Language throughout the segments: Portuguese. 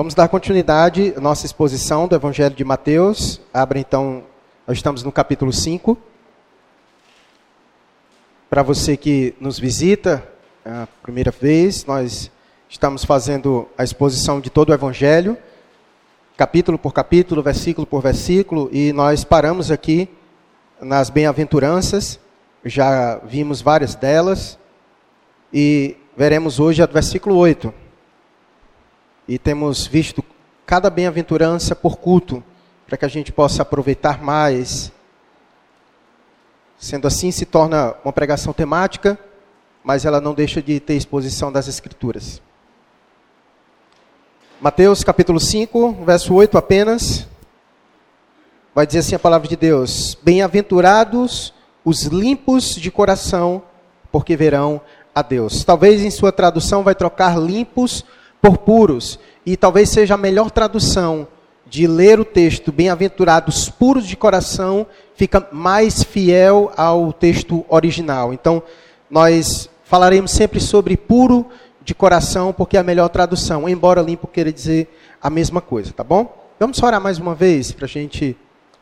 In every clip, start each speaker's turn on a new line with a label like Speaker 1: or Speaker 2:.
Speaker 1: Vamos dar continuidade à nossa exposição do Evangelho de Mateus. Abra então, nós estamos no capítulo 5. Para você que nos visita a primeira vez, nós estamos fazendo a exposição de todo o Evangelho, capítulo por capítulo, versículo por versículo, e nós paramos aqui nas bem-aventuranças, já vimos várias delas, e veremos hoje a do versículo 8 e temos visto cada bem-aventurança por culto, para que a gente possa aproveitar mais. Sendo assim, se torna uma pregação temática, mas ela não deixa de ter exposição das Escrituras. Mateus capítulo 5, verso 8 apenas, vai dizer assim a palavra de Deus: Bem-aventurados os limpos de coração, porque verão a Deus. Talvez em sua tradução vai trocar limpos por puros. E talvez seja a melhor tradução de ler o texto bem-aventurados puros de coração, fica mais fiel ao texto original. Então, nós falaremos sempre sobre puro de coração, porque é a melhor tradução, embora limpo queira dizer a mesma coisa, tá bom? Vamos orar mais uma vez para a gente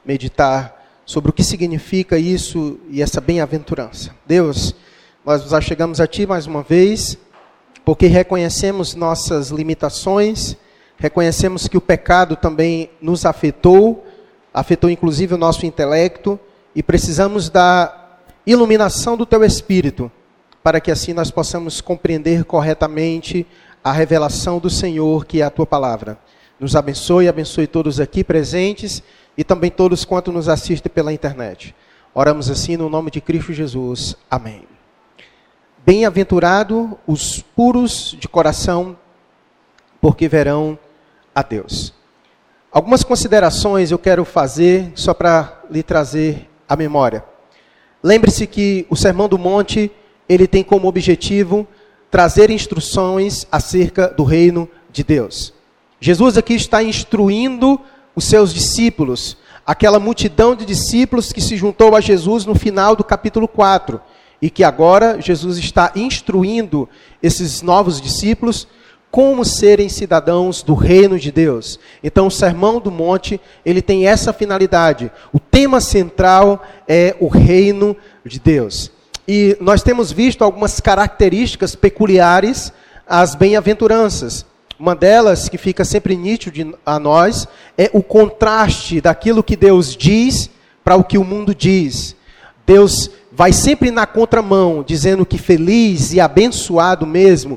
Speaker 1: meditar sobre o que significa isso e essa bem-aventurança. Deus, nós nos achegamos a Ti mais uma vez porque reconhecemos nossas limitações, reconhecemos que o pecado também nos afetou, afetou inclusive o nosso intelecto, e precisamos da iluminação do Teu Espírito, para que assim nós possamos compreender corretamente a revelação do Senhor, que é a Tua palavra. Nos abençoe, abençoe todos aqui presentes e também todos quanto nos assistem pela internet. Oramos assim no nome de Cristo Jesus. Amém. Bem-aventurado os puros de coração, porque verão a Deus. Algumas considerações eu quero fazer só para lhe trazer a memória. Lembre-se que o Sermão do Monte, ele tem como objetivo trazer instruções acerca do reino de Deus. Jesus aqui está instruindo os seus discípulos, aquela multidão de discípulos que se juntou a Jesus no final do capítulo 4 e que agora Jesus está instruindo esses novos discípulos como serem cidadãos do reino de Deus. Então, o Sermão do Monte, ele tem essa finalidade. O tema central é o reino de Deus. E nós temos visto algumas características peculiares às bem-aventuranças. Uma delas, que fica sempre nítido a nós, é o contraste daquilo que Deus diz para o que o mundo diz. Deus vai sempre na contramão, dizendo que feliz e abençoado mesmo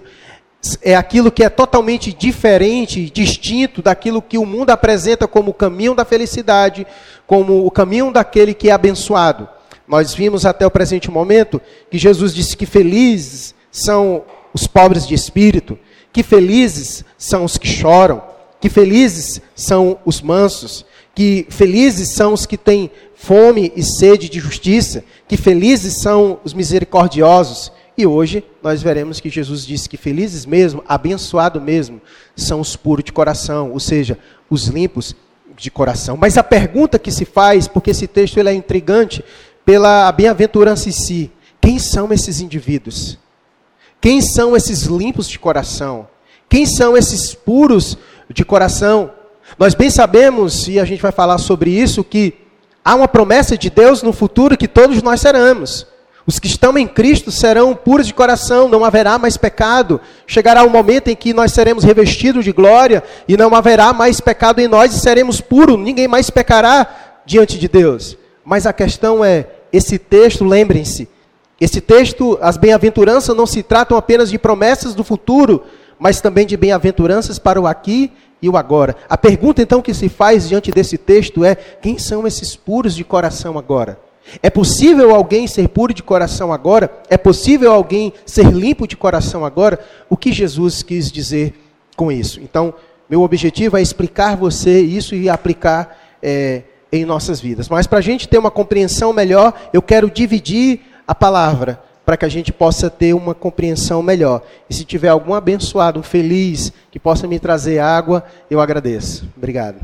Speaker 1: é aquilo que é totalmente diferente, distinto daquilo que o mundo apresenta como o caminho da felicidade, como o caminho daquele que é abençoado. Nós vimos até o presente momento que Jesus disse que felizes são os pobres de espírito, que felizes são os que choram, que felizes são os mansos, que felizes são os que têm fome e sede de justiça, que felizes são os misericordiosos. E hoje nós veremos que Jesus disse que felizes mesmo, abençoado mesmo, são os puros de coração, ou seja, os limpos de coração. Mas a pergunta que se faz, porque esse texto ele é intrigante, pela bem-aventurança em si, quem são esses indivíduos? Quem são esses limpos de coração? Quem são esses puros de coração? Nós bem sabemos, e a gente vai falar sobre isso, que há uma promessa de Deus no futuro que todos nós seremos. Os que estão em Cristo serão puros de coração, não haverá mais pecado. Chegará o um momento em que nós seremos revestidos de glória e não haverá mais pecado em nós e seremos puros, ninguém mais pecará diante de Deus. Mas a questão é: esse texto, lembrem-se, esse texto, as bem-aventuranças não se tratam apenas de promessas do futuro, mas também de bem-aventuranças para o aqui e o agora. A pergunta então que se faz diante desse texto é: quem são esses puros de coração agora? É possível alguém ser puro de coração agora? É possível alguém ser limpo de coração agora? O que Jesus quis dizer com isso? Então, meu objetivo é explicar você isso e aplicar é, em nossas vidas. Mas para a gente ter uma compreensão melhor, eu quero dividir a palavra para que a gente possa ter uma compreensão melhor. E se tiver algum abençoado, feliz, que possa me trazer água, eu agradeço. Obrigado.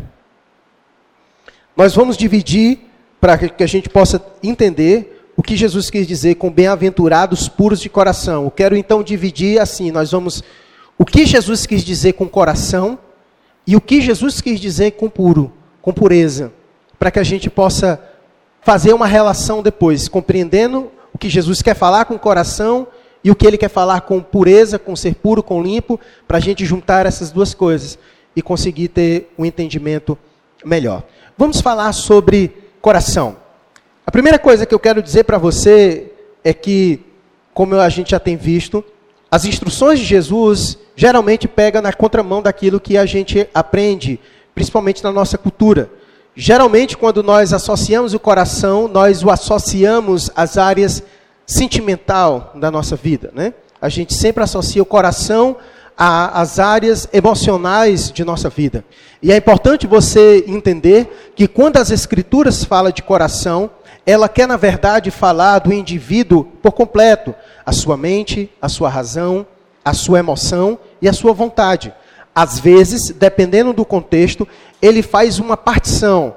Speaker 1: Nós vamos dividir para que a gente possa entender o que Jesus quis dizer com bem-aventurados puros de coração. Eu quero então dividir assim, nós vamos o que Jesus quis dizer com coração E o que Jesus quis dizer com puro, com pureza, para que a gente possa fazer uma relação depois, compreendendo o que Jesus quer falar com o coração e o que ele quer falar com pureza, com ser puro, com limpo, para a gente juntar essas duas coisas e conseguir ter um entendimento melhor. Vamos falar sobre coração. A primeira coisa que eu quero dizer para você é que, como a gente já tem visto, as instruções de Jesus geralmente pegam na contramão daquilo que a gente aprende, principalmente na nossa cultura. Geralmente, quando nós associamos o coração, nós o associamos às áreas sentimental da nossa vida, né? A gente sempre associa o coração às áreas emocionais de nossa vida. E é importante você entender que quando as escrituras falam de coração, ela quer na verdade falar do indivíduo por completo, a sua mente, a sua razão, a sua emoção e a sua vontade. Às vezes, dependendo do contexto, ele faz uma partição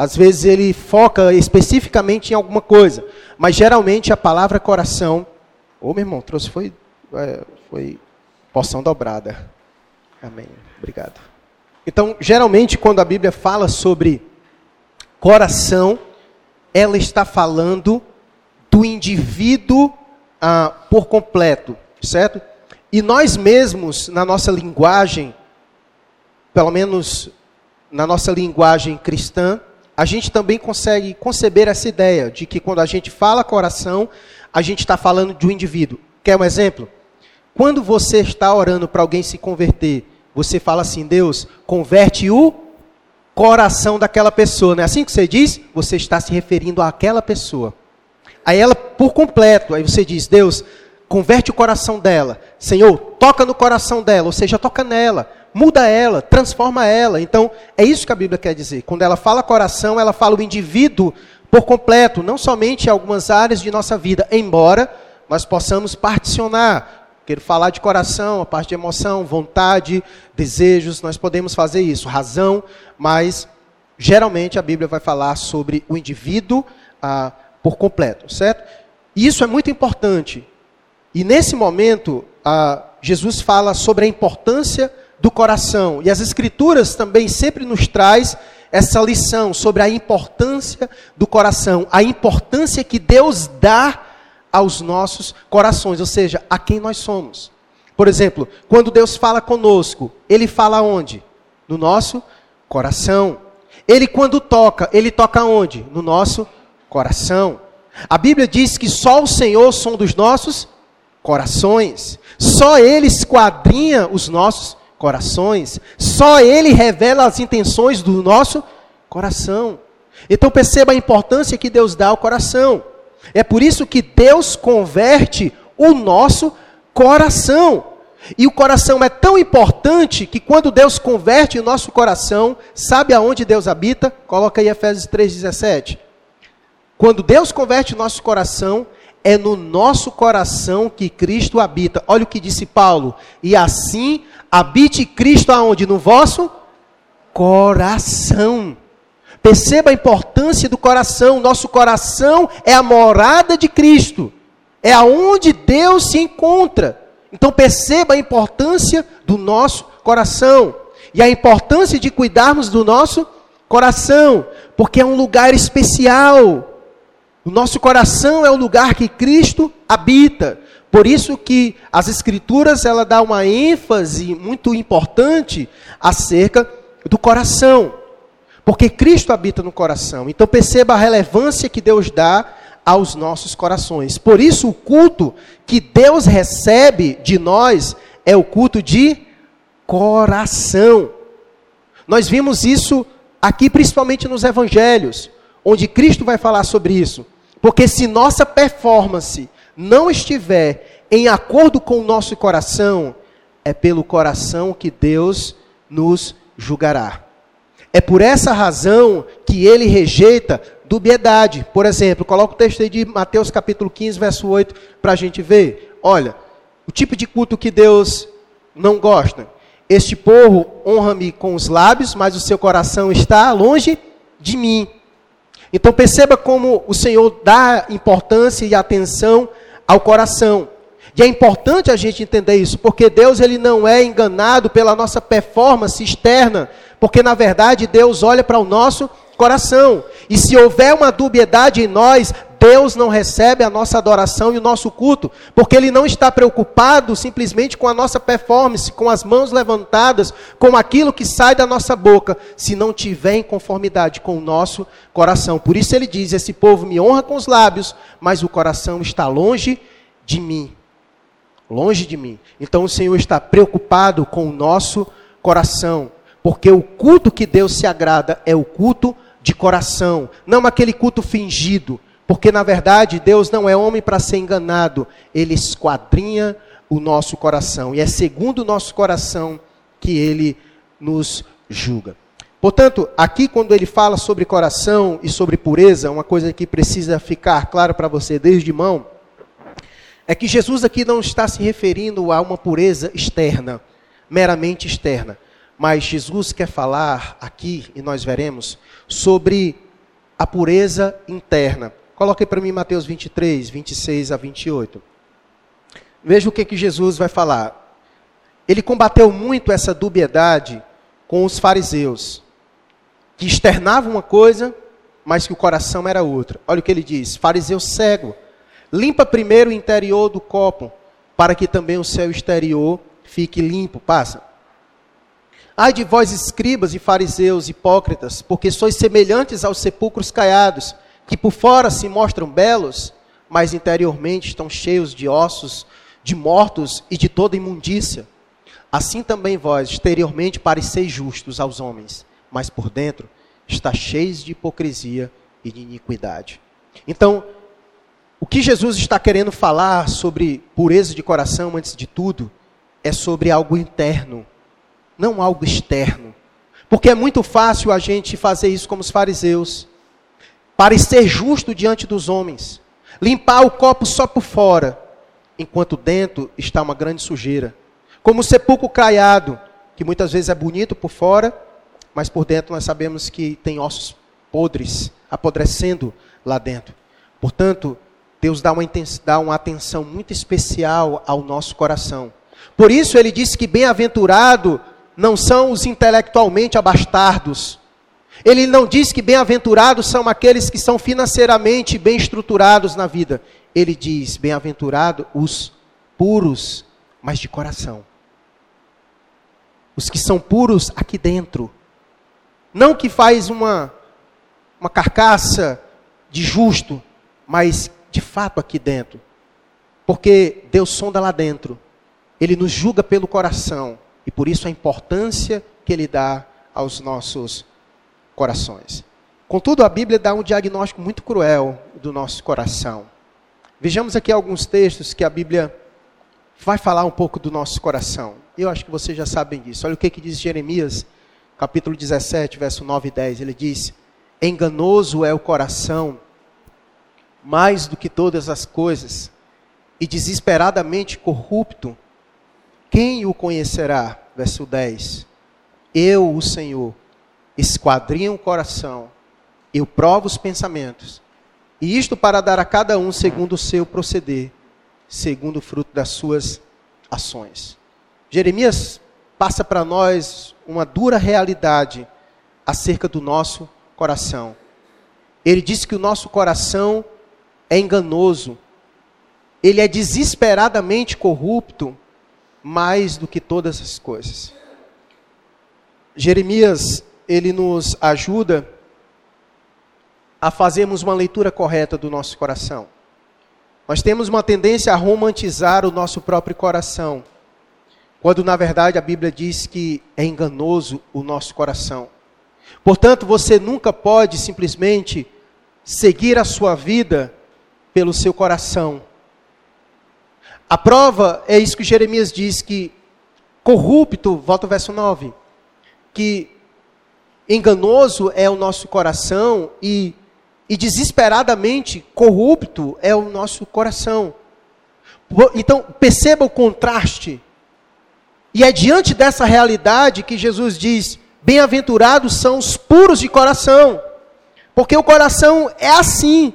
Speaker 1: às vezes ele foca especificamente em alguma coisa, mas geralmente a palavra coração, ô oh, meu irmão, trouxe foi, é, foi porção dobrada. Amém. Obrigado. Então, geralmente quando a Bíblia fala sobre coração, ela está falando do indivíduo ah, por completo, certo? E nós mesmos, na nossa linguagem, pelo menos na nossa linguagem cristã, a gente também consegue conceber essa ideia de que quando a gente fala coração, a gente está falando de um indivíduo. Quer um exemplo? Quando você está orando para alguém se converter, você fala assim: Deus, converte o coração daquela pessoa. Não é assim que você diz? Você está se referindo àquela pessoa. Aí ela, por completo, aí você diz: Deus, converte o coração dela. Senhor, toca no coração dela, ou seja, toca nela muda ela, transforma ela. Então, é isso que a Bíblia quer dizer. Quando ela fala coração, ela fala o indivíduo por completo, não somente algumas áreas de nossa vida, embora nós possamos particionar. Quero falar de coração, a parte de emoção, vontade, desejos, nós podemos fazer isso, razão, mas geralmente a Bíblia vai falar sobre o indivíduo ah, por completo, certo? Isso é muito importante. E nesse momento, ah, Jesus fala sobre a importância do coração. E as escrituras também sempre nos traz essa lição sobre a importância do coração, a importância que Deus dá aos nossos corações, ou seja, a quem nós somos. Por exemplo, quando Deus fala conosco, ele fala onde? No nosso coração. Ele quando toca, ele toca onde? No nosso coração. A Bíblia diz que só o Senhor som dos nossos corações. Só ele esquadrinha os nossos corações, só Ele revela as intenções do nosso coração. Então perceba a importância que Deus dá ao coração. É por isso que Deus converte o nosso coração. E o coração é tão importante que quando Deus converte o nosso coração, sabe aonde Deus habita? Coloca aí Efésios 3,17. Quando Deus converte o nosso coração, é no nosso coração que Cristo habita. Olha o que disse Paulo. E assim Habite Cristo aonde? No vosso coração. Perceba a importância do coração. Nosso coração é a morada de Cristo. É aonde Deus se encontra. Então perceba a importância do nosso coração e a importância de cuidarmos do nosso coração, porque é um lugar especial. O nosso coração é o lugar que Cristo habita. Por isso que as escrituras ela dá uma ênfase muito importante acerca do coração. Porque Cristo habita no coração. Então perceba a relevância que Deus dá aos nossos corações. Por isso o culto que Deus recebe de nós é o culto de coração. Nós vimos isso aqui principalmente nos evangelhos, onde Cristo vai falar sobre isso. Porque se nossa performance não estiver em acordo com o nosso coração, é pelo coração que Deus nos julgará. É por essa razão que ele rejeita dubiedade. Por exemplo, coloca o texto aí de Mateus capítulo 15, verso 8, para a gente ver. Olha, o tipo de culto que Deus não gosta. Este povo honra-me com os lábios, mas o seu coração está longe de mim. Então perceba como o Senhor dá importância e atenção ao coração. E é importante a gente entender isso, porque Deus ele não é enganado pela nossa performance externa, porque na verdade Deus olha para o nosso coração. E se houver uma dubiedade em nós, Deus não recebe a nossa adoração e o nosso culto, porque Ele não está preocupado simplesmente com a nossa performance, com as mãos levantadas, com aquilo que sai da nossa boca, se não tiver em conformidade com o nosso coração. Por isso Ele diz: Esse povo me honra com os lábios, mas o coração está longe de mim. Longe de mim. Então o Senhor está preocupado com o nosso coração, porque o culto que Deus se agrada é o culto de coração, não aquele culto fingido porque na verdade Deus não é homem para ser enganado, ele esquadrinha o nosso coração e é segundo o nosso coração que ele nos julga. Portanto, aqui quando ele fala sobre coração e sobre pureza, uma coisa que precisa ficar claro para você desde mão, é que Jesus aqui não está se referindo a uma pureza externa, meramente externa, mas Jesus quer falar aqui, e nós veremos, sobre a pureza interna. Coloque para mim Mateus 23, 26 a 28. Veja o que, que Jesus vai falar. Ele combateu muito essa dubiedade com os fariseus, que externavam uma coisa, mas que o coração era outra. Olha o que ele diz: fariseu cego, limpa primeiro o interior do copo, para que também o seu exterior fique limpo. Passa. Ai de vós, escribas e fariseus hipócritas, porque sois semelhantes aos sepulcros caiados que por fora se mostram belos, mas interiormente estão cheios de ossos, de mortos e de toda imundícia. Assim também vós, exteriormente, pareceis justos aos homens, mas por dentro está cheios de hipocrisia e de iniquidade. Então, o que Jesus está querendo falar sobre pureza de coração, antes de tudo, é sobre algo interno, não algo externo. Porque é muito fácil a gente fazer isso como os fariseus parecer justo diante dos homens, limpar o copo só por fora, enquanto dentro está uma grande sujeira. Como o sepulcro caiado, que muitas vezes é bonito por fora, mas por dentro nós sabemos que tem ossos podres, apodrecendo lá dentro. Portanto, Deus dá uma, dá uma atenção muito especial ao nosso coração. Por isso ele disse que bem-aventurado não são os intelectualmente abastardos, ele não diz que bem-aventurados são aqueles que são financeiramente bem estruturados na vida. Ele diz: bem-aventurado os puros, mas de coração. Os que são puros aqui dentro. Não que faz uma, uma carcaça de justo, mas de fato aqui dentro. Porque Deus sonda lá dentro. Ele nos julga pelo coração. E por isso a importância que ele dá aos nossos corações. Contudo, a Bíblia dá um diagnóstico muito cruel do nosso coração. Vejamos aqui alguns textos que a Bíblia vai falar um pouco do nosso coração. Eu acho que vocês já sabem disso. Olha o que, que diz Jeremias, capítulo 17, verso 9 e 10. Ele diz: Enganoso é o coração, mais do que todas as coisas, e desesperadamente corrupto. Quem o conhecerá? Verso 10. Eu, o Senhor, esquadrinha o coração, eu provo os pensamentos, e isto para dar a cada um segundo o seu proceder, segundo o fruto das suas ações. Jeremias passa para nós uma dura realidade acerca do nosso coração. Ele diz que o nosso coração é enganoso, ele é desesperadamente corrupto, mais do que todas as coisas. Jeremias ele nos ajuda a fazermos uma leitura correta do nosso coração. Nós temos uma tendência a romantizar o nosso próprio coração, quando na verdade a Bíblia diz que é enganoso o nosso coração. Portanto, você nunca pode simplesmente seguir a sua vida pelo seu coração. A prova é isso que Jeremias diz que corrupto, volta ao verso 9, que enganoso é o nosso coração e, e desesperadamente corrupto é o nosso coração. Então, perceba o contraste. E é diante dessa realidade que Jesus diz: Bem-aventurados são os puros de coração, porque o coração é assim,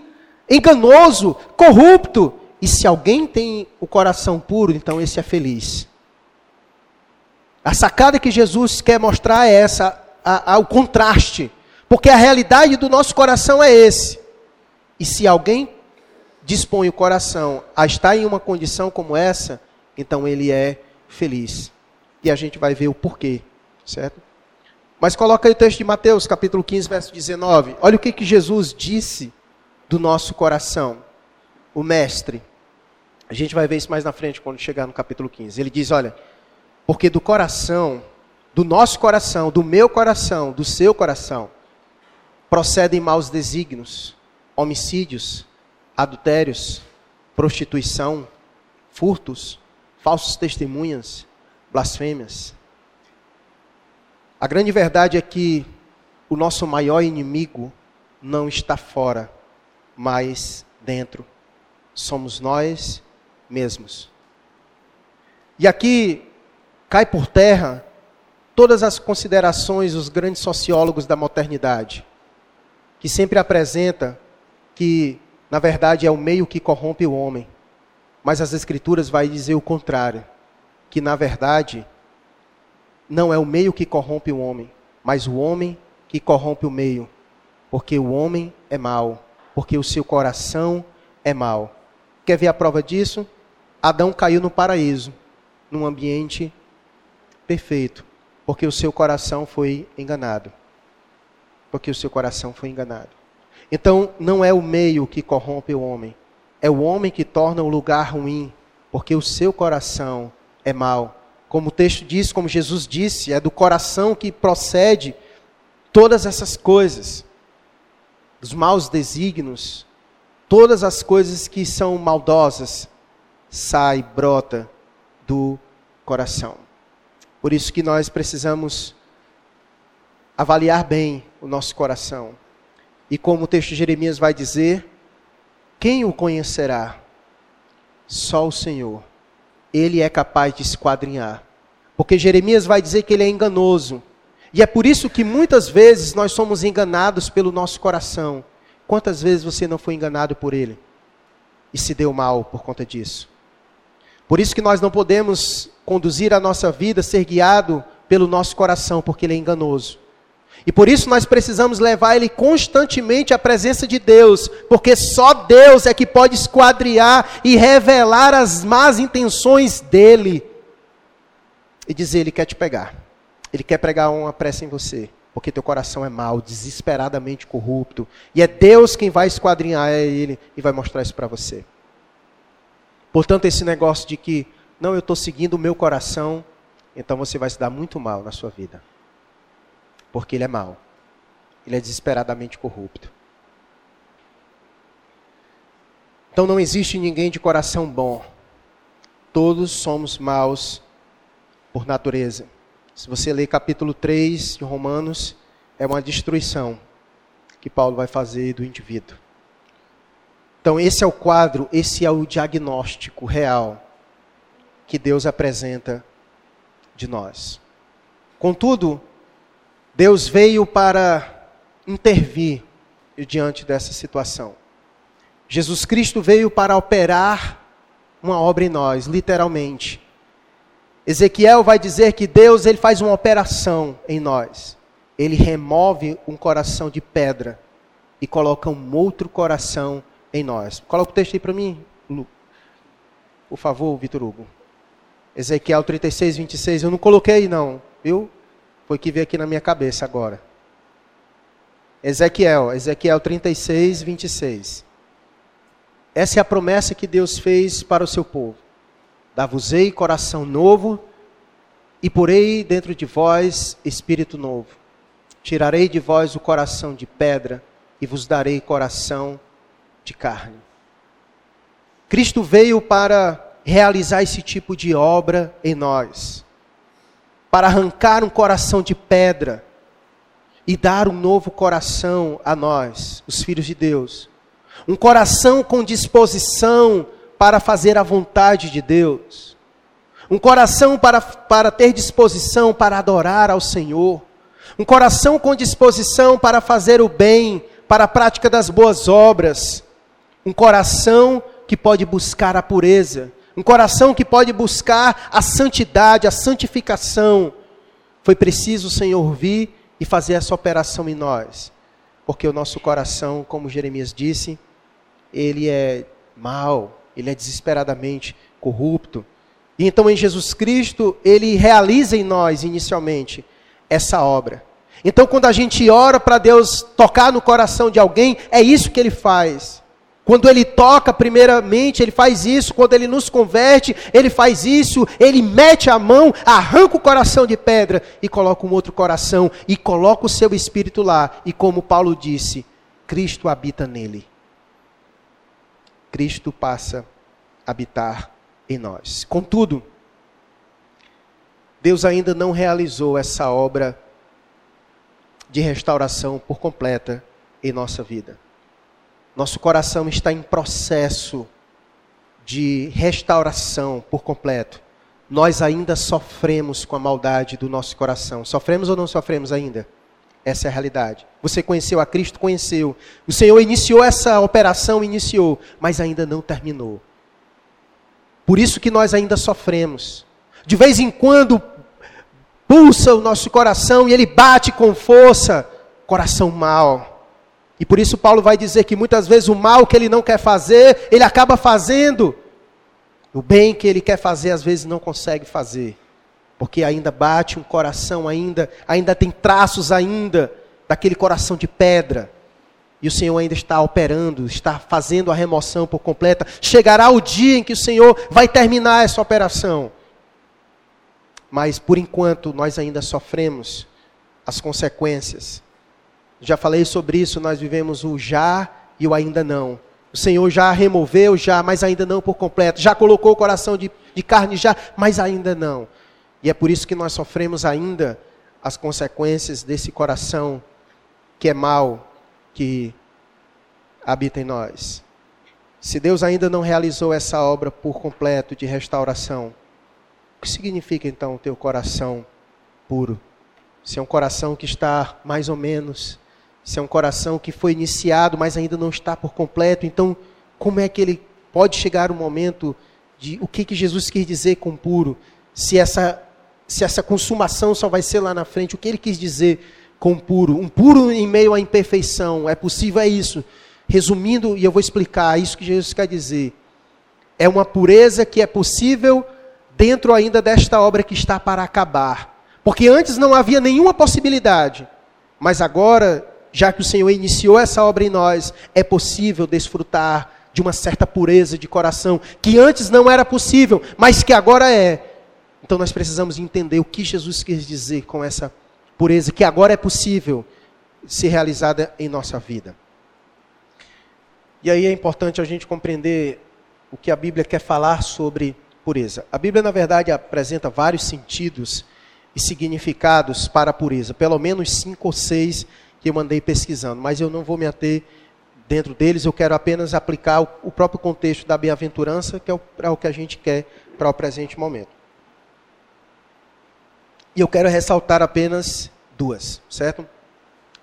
Speaker 1: enganoso, corrupto, e se alguém tem o coração puro, então esse é feliz. A sacada que Jesus quer mostrar é essa, a, a, o contraste. Porque a realidade do nosso coração é esse. E se alguém dispõe o coração a estar em uma condição como essa, então ele é feliz. E a gente vai ver o porquê, certo? Mas coloca aí o texto de Mateus, capítulo 15, verso 19. Olha o que, que Jesus disse do nosso coração. O mestre. A gente vai ver isso mais na frente quando chegar no capítulo 15. Ele diz: Olha, porque do coração, do nosso coração, do meu coração, do seu coração, procedem maus desígnios, homicídios, adultérios, prostituição, furtos, falsos testemunhas, blasfêmias. A grande verdade é que o nosso maior inimigo não está fora, mas dentro. Somos nós mesmos. E aqui cai por terra todas as considerações dos grandes sociólogos da modernidade que sempre apresenta que, na verdade, é o meio que corrompe o homem. Mas as Escrituras vai dizer o contrário, que, na verdade, não é o meio que corrompe o homem, mas o homem que corrompe o meio. Porque o homem é mau, porque o seu coração é mau. Quer ver a prova disso? Adão caiu no paraíso, num ambiente perfeito, porque o seu coração foi enganado porque o seu coração foi enganado. Então, não é o meio que corrompe o homem, é o homem que torna o lugar ruim, porque o seu coração é mau. Como o texto diz, como Jesus disse, é do coração que procede todas essas coisas, os maus desígnios, todas as coisas que são maldosas, sai, brota do coração. Por isso que nós precisamos avaliar bem o nosso coração. E como o texto de Jeremias vai dizer, quem o conhecerá? Só o Senhor. Ele é capaz de esquadrinhar. Porque Jeremias vai dizer que ele é enganoso. E é por isso que muitas vezes nós somos enganados pelo nosso coração. Quantas vezes você não foi enganado por ele? E se deu mal por conta disso? Por isso que nós não podemos conduzir a nossa vida, ser guiado pelo nosso coração, porque ele é enganoso. E por isso nós precisamos levar ele constantemente à presença de Deus, porque só Deus é que pode esquadriar e revelar as más intenções dele. E dizer, ele quer te pegar. Ele quer pregar uma pressa em você, porque teu coração é mau, desesperadamente corrupto, e é Deus quem vai esquadrinhar ele e vai mostrar isso para você. Portanto, esse negócio de que não, eu estou seguindo o meu coração, então você vai se dar muito mal na sua vida porque ele é mau. Ele é desesperadamente corrupto. Então não existe ninguém de coração bom. Todos somos maus por natureza. Se você ler capítulo 3 de Romanos, é uma destruição que Paulo vai fazer do indivíduo. Então, esse é o quadro, esse é o diagnóstico real que Deus apresenta de nós. Contudo, Deus veio para intervir diante dessa situação. Jesus Cristo veio para operar uma obra em nós, literalmente. Ezequiel vai dizer que Deus ele faz uma operação em nós. Ele remove um coração de pedra e coloca um outro coração em nós. Coloca o texto aí para mim, Lu. por favor, Vitor Hugo. Ezequiel 36, 26. Eu não coloquei, não, viu? Foi que veio aqui na minha cabeça agora. Ezequiel, Ezequiel 36, 26. Essa é a promessa que Deus fez para o seu povo. Dar-vos-ei coração novo, e porei dentro de vós espírito novo. Tirarei de vós o coração de pedra, e vos darei coração de carne. Cristo veio para realizar esse tipo de obra em nós para arrancar um coração de pedra e dar um novo coração a nós, os filhos de Deus. Um coração com disposição para fazer a vontade de Deus. Um coração para, para ter disposição para adorar ao Senhor. Um coração com disposição para fazer o bem, para a prática das boas obras. Um coração que pode buscar a pureza, um coração que pode buscar a santidade, a santificação. Foi preciso o Senhor vir e fazer essa operação em nós, porque o nosso coração, como Jeremias disse, ele é mau, ele é desesperadamente corrupto. E então em Jesus Cristo, ele realiza em nós inicialmente essa obra. Então quando a gente ora para Deus tocar no coração de alguém, é isso que ele faz. Quando ele toca, primeiramente, ele faz isso. Quando ele nos converte, ele faz isso. Ele mete a mão, arranca o coração de pedra e coloca um outro coração e coloca o seu espírito lá. E como Paulo disse, Cristo habita nele. Cristo passa a habitar em nós. Contudo, Deus ainda não realizou essa obra de restauração por completa em nossa vida. Nosso coração está em processo de restauração por completo. Nós ainda sofremos com a maldade do nosso coração. Sofremos ou não sofremos ainda? Essa é a realidade. Você conheceu a Cristo? Conheceu. O Senhor iniciou essa operação, iniciou, mas ainda não terminou. Por isso que nós ainda sofremos. De vez em quando pulsa o nosso coração e ele bate com força, coração mau. E por isso Paulo vai dizer que muitas vezes o mal que ele não quer fazer, ele acaba fazendo. O bem que ele quer fazer, às vezes não consegue fazer. Porque ainda bate um coração ainda, ainda tem traços ainda daquele coração de pedra. E o Senhor ainda está operando, está fazendo a remoção por completa. Chegará o dia em que o Senhor vai terminar essa operação. Mas por enquanto nós ainda sofremos as consequências já falei sobre isso, nós vivemos o já e o ainda não. O Senhor já removeu, já, mas ainda não por completo. Já colocou o coração de, de carne, já, mas ainda não. E é por isso que nós sofremos ainda as consequências desse coração que é mau, que habita em nós. Se Deus ainda não realizou essa obra por completo de restauração, o que significa então o teu coração puro? Se é um coração que está mais ou menos se é um coração que foi iniciado, mas ainda não está por completo, então como é que ele pode chegar o momento de o que, que Jesus quis dizer com puro? Se essa, se essa consumação só vai ser lá na frente, o que ele quis dizer com puro? Um puro em meio à imperfeição, é possível, é isso. Resumindo, e eu vou explicar isso que Jesus quer dizer. É uma pureza que é possível dentro ainda desta obra que está para acabar. Porque antes não havia nenhuma possibilidade, mas agora já que o Senhor iniciou essa obra em nós, é possível desfrutar de uma certa pureza de coração, que antes não era possível, mas que agora é. Então nós precisamos entender o que Jesus quis dizer com essa pureza, que agora é possível ser realizada em nossa vida. E aí é importante a gente compreender o que a Bíblia quer falar sobre pureza. A Bíblia, na verdade, apresenta vários sentidos e significados para a pureza, pelo menos cinco ou seis que eu mandei pesquisando, mas eu não vou me ater dentro deles, eu quero apenas aplicar o, o próprio contexto da bem-aventurança, que é é o que a gente quer para o presente momento. E eu quero ressaltar apenas duas, certo?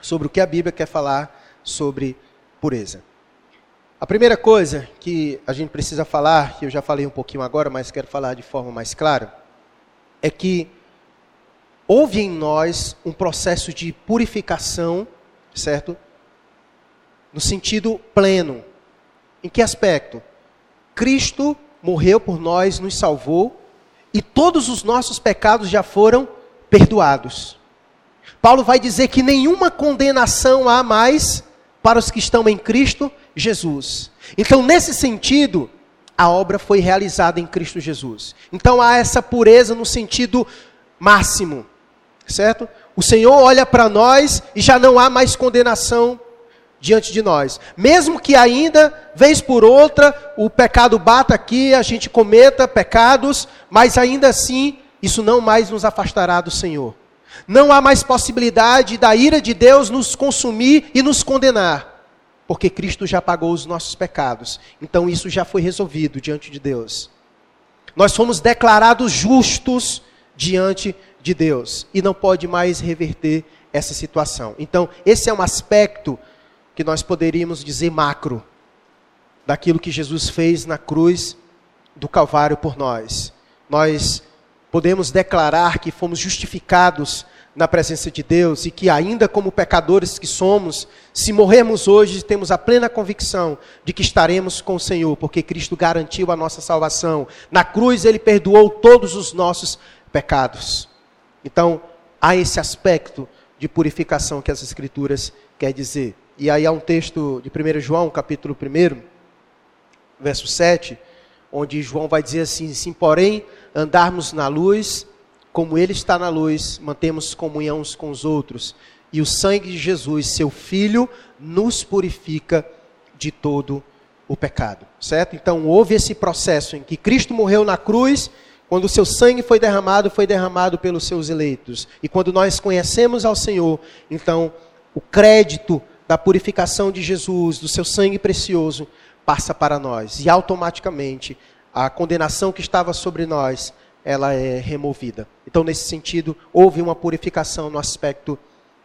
Speaker 1: Sobre o que a Bíblia quer falar sobre pureza. A primeira coisa que a gente precisa falar, que eu já falei um pouquinho agora, mas quero falar de forma mais clara, é que houve em nós um processo de purificação, certo? No sentido pleno. Em que aspecto? Cristo morreu por nós, nos salvou, e todos os nossos pecados já foram perdoados. Paulo vai dizer que nenhuma condenação há mais para os que estão em Cristo Jesus. Então, nesse sentido, a obra foi realizada em Cristo Jesus. Então há essa pureza no sentido máximo certo? O Senhor olha para nós e já não há mais condenação diante de nós. Mesmo que ainda, vez por outra, o pecado bata aqui, a gente cometa pecados, mas ainda assim, isso não mais nos afastará do Senhor. Não há mais possibilidade da ira de Deus nos consumir e nos condenar, porque Cristo já pagou os nossos pecados. Então isso já foi resolvido diante de Deus. Nós fomos declarados justos diante de Deus e não pode mais reverter essa situação. Então, esse é um aspecto que nós poderíamos dizer macro. daquilo que Jesus fez na cruz do Calvário por nós. Nós podemos declarar que fomos justificados na presença de Deus e que, ainda como pecadores que somos, se morrermos hoje, temos a plena convicção de que estaremos com o Senhor, porque Cristo garantiu a nossa salvação. Na cruz, Ele perdoou todos os nossos pecados. Então, há esse aspecto de purificação que as Escrituras quer dizer. E aí há um texto de 1 João, capítulo 1, verso 7, onde João vai dizer assim: Sim, porém, andarmos na luz, como Ele está na luz, mantemos comunhão uns com os outros, e o sangue de Jesus, seu Filho, nos purifica de todo o pecado. Certo? Então houve esse processo em que Cristo morreu na cruz, quando o seu sangue foi derramado, foi derramado pelos seus eleitos. E quando nós conhecemos ao Senhor, então o crédito da purificação de Jesus, do seu sangue precioso, passa para nós. E automaticamente a condenação que estava sobre nós ela é removida. Então, nesse sentido, houve uma purificação no aspecto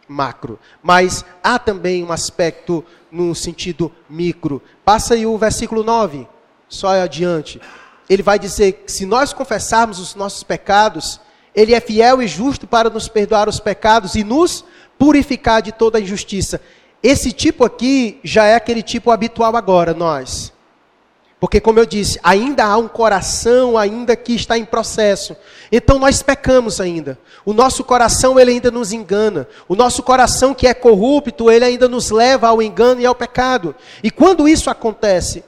Speaker 1: macro. Mas há também um aspecto no sentido micro. Passa aí o versículo 9, só adiante. Ele vai dizer que se nós confessarmos os nossos pecados, ele é fiel e justo para nos perdoar os pecados e nos purificar de toda injustiça. Esse tipo aqui já é aquele tipo habitual agora, nós. Porque, como eu disse, ainda há um coração ainda que está em processo. Então nós pecamos ainda. O nosso coração ele ainda nos engana. O nosso coração que é corrupto, ele ainda nos leva ao engano e ao pecado. E quando isso acontece,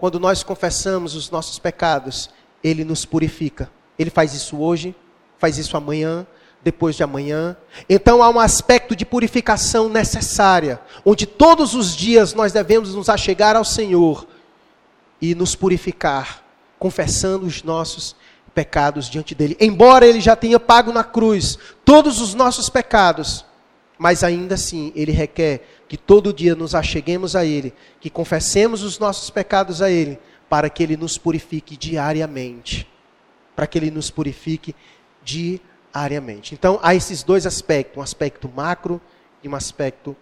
Speaker 1: quando nós confessamos os nossos pecados, ele nos purifica. Ele faz isso hoje, faz isso amanhã, depois de amanhã. Então há um aspecto de purificação necessária, onde todos os dias nós devemos nos achegar ao Senhor e nos purificar, confessando os nossos pecados diante dele. Embora ele já tenha pago na cruz todos os nossos pecados, mas ainda assim ele requer que todo dia nos acheguemos a ele, que confessemos os nossos pecados a ele, para que ele nos purifique diariamente. Para que ele nos purifique diariamente. Então há esses dois aspectos, um aspecto macro e um aspecto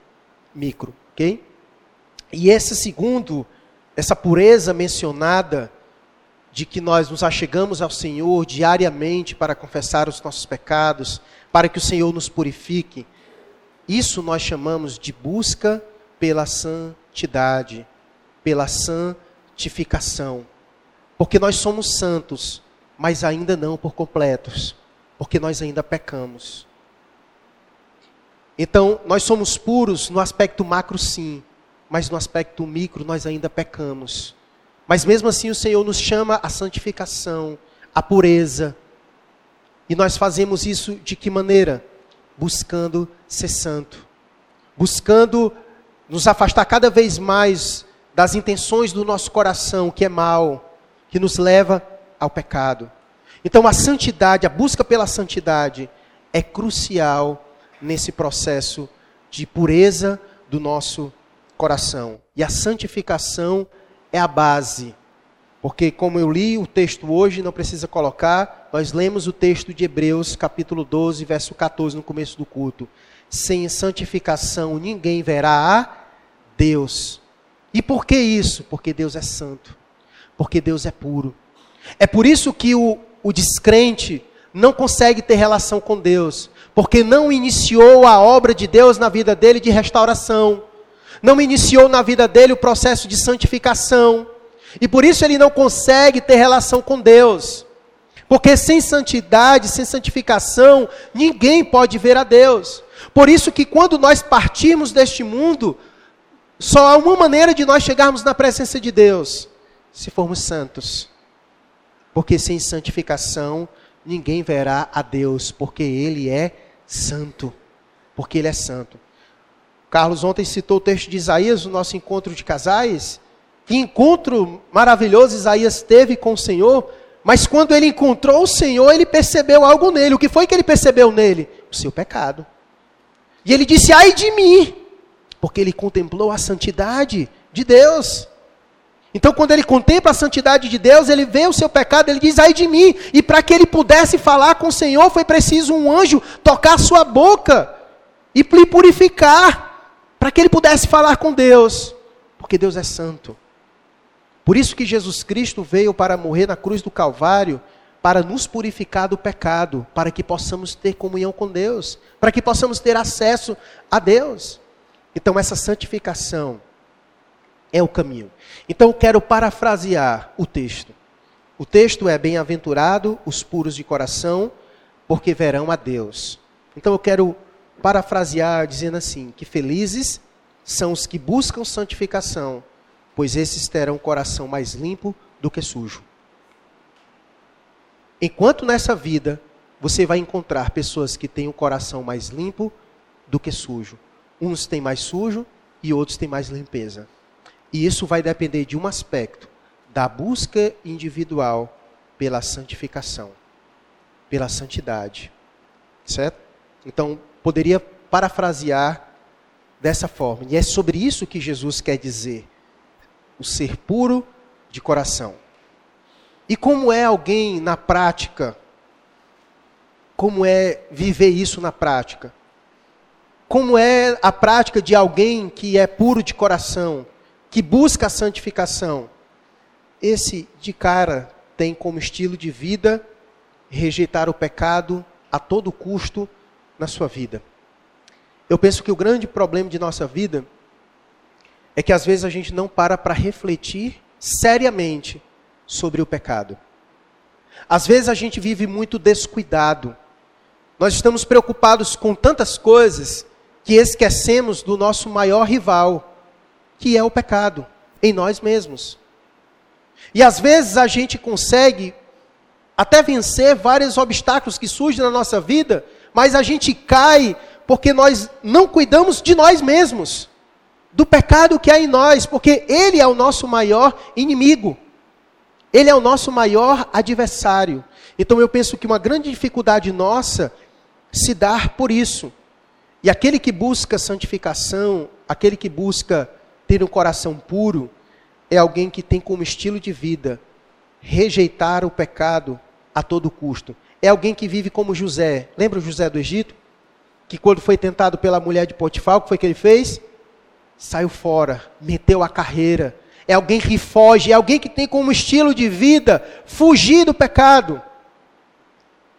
Speaker 1: micro, OK? E esse segundo essa pureza mencionada de que nós nos achegamos ao Senhor diariamente para confessar os nossos pecados, para que o Senhor nos purifique, isso nós chamamos de busca pela santidade, pela santificação. Porque nós somos santos, mas ainda não por completos, porque nós ainda pecamos. Então, nós somos puros no aspecto macro, sim, mas no aspecto micro nós ainda pecamos. Mas mesmo assim o Senhor nos chama à santificação, à pureza. E nós fazemos isso de que maneira? Buscando ser santo. Buscando nos afastar cada vez mais das intenções do nosso coração, que é mal, que nos leva ao pecado. Então a santidade, a busca pela santidade é crucial nesse processo de pureza do nosso coração. E a santificação é a base. Porque, como eu li o texto hoje, não precisa colocar, nós lemos o texto de Hebreus, capítulo 12, verso 14, no começo do culto. Sem santificação ninguém verá a Deus. E por que isso? Porque Deus é santo. Porque Deus é puro. É por isso que o, o descrente não consegue ter relação com Deus. Porque não iniciou a obra de Deus na vida dele de restauração não iniciou na vida dele o processo de santificação. E por isso ele não consegue ter relação com Deus. Porque sem santidade, sem santificação, ninguém pode ver a Deus. Por isso que quando nós partimos deste mundo, só há uma maneira de nós chegarmos na presença de Deus, se formos santos. Porque sem santificação, ninguém verá a Deus, porque ele é santo. Porque ele é santo. Carlos ontem citou o texto de Isaías no nosso encontro de casais. Que encontro maravilhoso Isaías teve com o Senhor, mas quando ele encontrou o Senhor, ele percebeu algo nele. O que foi que ele percebeu nele? O seu pecado. E ele disse: Ai de mim, porque ele contemplou a santidade de Deus. Então, quando ele contempla a santidade de Deus, ele vê o seu pecado, ele diz: Ai de mim. E para que ele pudesse falar com o Senhor, foi preciso um anjo tocar sua boca e lhe purificar para que ele pudesse falar com Deus, porque Deus é santo. Por isso que Jesus Cristo veio para morrer na cruz do Calvário, para nos purificar do pecado, para que possamos ter comunhão com Deus, para que possamos ter acesso a Deus. Então, essa santificação é o caminho. Então, eu quero parafrasear o texto. O texto é: Bem-aventurado os puros de coração, porque verão a Deus. Então, eu quero parafrasear dizendo assim: que felizes são os que buscam santificação, pois esses terão coração mais limpo do que sujo. Enquanto nessa vida você vai encontrar pessoas que têm o coração mais limpo do que sujo. Uns têm mais sujo e outros têm mais limpeza. E isso vai depender de um aspecto, da busca individual pela santificação, pela santidade. Certo? Então, poderia parafrasear dessa forma. E é sobre isso que Jesus quer dizer: o ser puro de coração. E como é alguém na prática? Como é viver isso na prática? Como é a prática de alguém que é puro de coração, que busca a santificação? Esse de cara tem como estilo de vida rejeitar o pecado a todo custo na sua vida. Eu penso que o grande problema de nossa vida é que às vezes a gente não para para refletir seriamente sobre o pecado. Às vezes a gente vive muito descuidado. Nós estamos preocupados com tantas coisas que esquecemos do nosso maior rival, que é o pecado, em nós mesmos. E às vezes a gente consegue até vencer vários obstáculos que surgem na nossa vida, mas a gente cai porque nós não cuidamos de nós mesmos, do pecado que há em nós, porque ele é o nosso maior inimigo. Ele é o nosso maior adversário. Então eu penso que uma grande dificuldade nossa se dar por isso. E aquele que busca santificação, aquele que busca ter um coração puro, é alguém que tem como estilo de vida rejeitar o pecado a todo custo. É alguém que vive como José. Lembra o José do Egito? Que quando foi tentado pela mulher de Potifar, o que foi que ele fez? Saiu fora, meteu a carreira, é alguém que foge, é alguém que tem como estilo de vida fugir do pecado.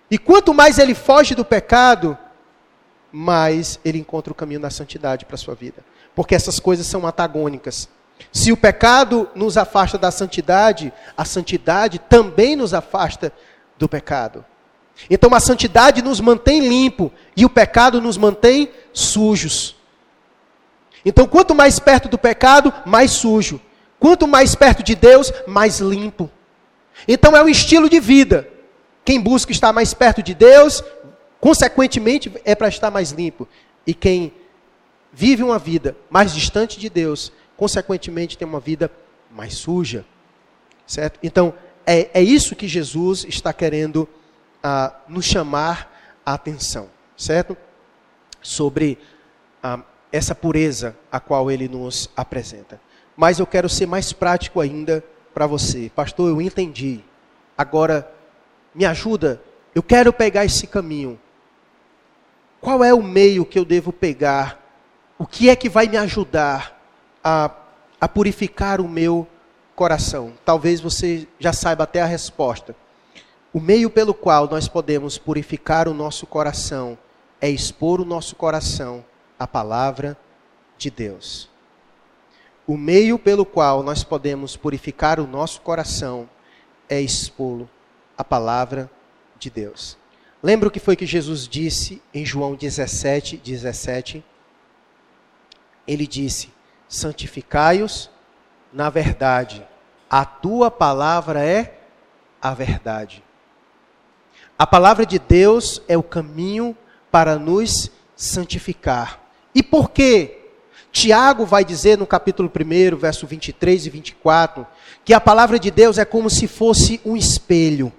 Speaker 1: E quanto mais ele foge do pecado, mais ele encontra o caminho da santidade para a sua vida. Porque essas coisas são antagônicas. Se o pecado nos afasta da santidade, a santidade também nos afasta do pecado. Então a santidade nos mantém limpo e o pecado nos mantém sujos. Então quanto mais perto do pecado, mais sujo. Quanto mais perto de Deus, mais limpo. Então é um estilo de vida. Quem busca estar mais perto de Deus, consequentemente, é para estar mais limpo. E quem vive uma vida mais distante de Deus, consequentemente, tem uma vida mais suja. Certo? Então, é, é isso que Jesus está querendo ah, nos chamar a atenção. Certo? Sobre ah, essa pureza a qual ele nos apresenta mas eu quero ser mais prático ainda para você. Pastor, eu entendi. Agora, me ajuda. Eu quero pegar esse caminho. Qual é o meio que eu devo pegar? O que é que vai me ajudar a, a purificar o meu coração? Talvez você já saiba até a resposta. O meio pelo qual nós podemos purificar o nosso coração é expor o nosso coração à palavra de Deus. O meio pelo qual nós podemos purificar o nosso coração é expô-lo à palavra de Deus. Lembra o que foi que Jesus disse em João 17, 17? Ele disse: Santificai-os na verdade, a tua palavra é a verdade. A palavra de Deus é o caminho para nos santificar. E por quê? Tiago vai dizer no capítulo 1, verso 23 e 24, que a palavra de Deus é como se fosse um espelho.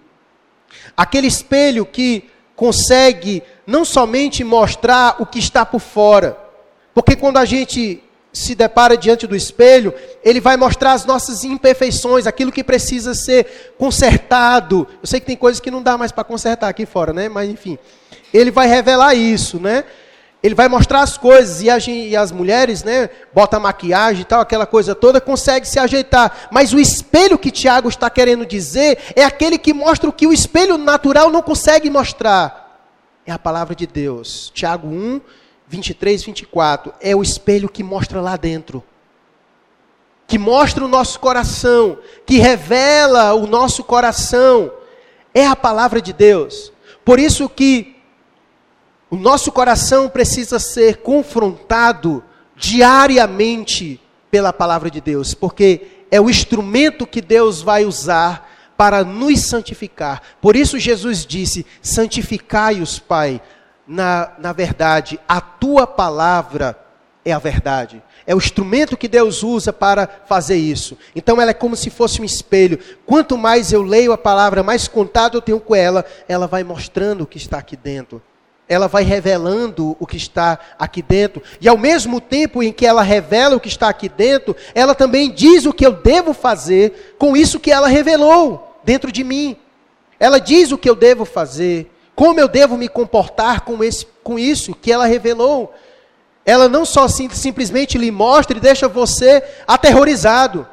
Speaker 1: Aquele espelho que consegue não somente mostrar o que está por fora, porque quando a gente se depara diante do espelho, ele vai mostrar as nossas imperfeições, aquilo que precisa ser consertado. Eu sei que tem coisas que não dá mais para consertar aqui fora, né? Mas enfim, ele vai revelar isso, né? Ele vai mostrar as coisas e, a, e as mulheres, né, bota maquiagem e tal, aquela coisa toda, consegue se ajeitar. Mas o espelho que Tiago está querendo dizer é aquele que mostra o que o espelho natural não consegue mostrar. É a palavra de Deus. Tiago 1, 23, 24. É o espelho que mostra lá dentro. Que mostra o nosso coração, que revela o nosso coração. É a palavra de Deus. Por isso que o nosso coração precisa ser confrontado diariamente pela palavra de Deus, porque é o instrumento que Deus vai usar para nos santificar. Por isso Jesus disse: santificai-os, Pai, na, na verdade, a tua palavra é a verdade. É o instrumento que Deus usa para fazer isso. Então ela é como se fosse um espelho. Quanto mais eu leio a palavra, mais contato eu tenho com ela, ela vai mostrando o que está aqui dentro ela vai revelando o que está aqui dentro. E ao mesmo tempo em que ela revela o que está aqui dentro, ela também diz o que eu devo fazer com isso que ela revelou dentro de mim. Ela diz o que eu devo fazer, como eu devo me comportar com, esse, com isso que ela revelou. Ela não só sim, simplesmente lhe mostra e deixa você aterrorizado.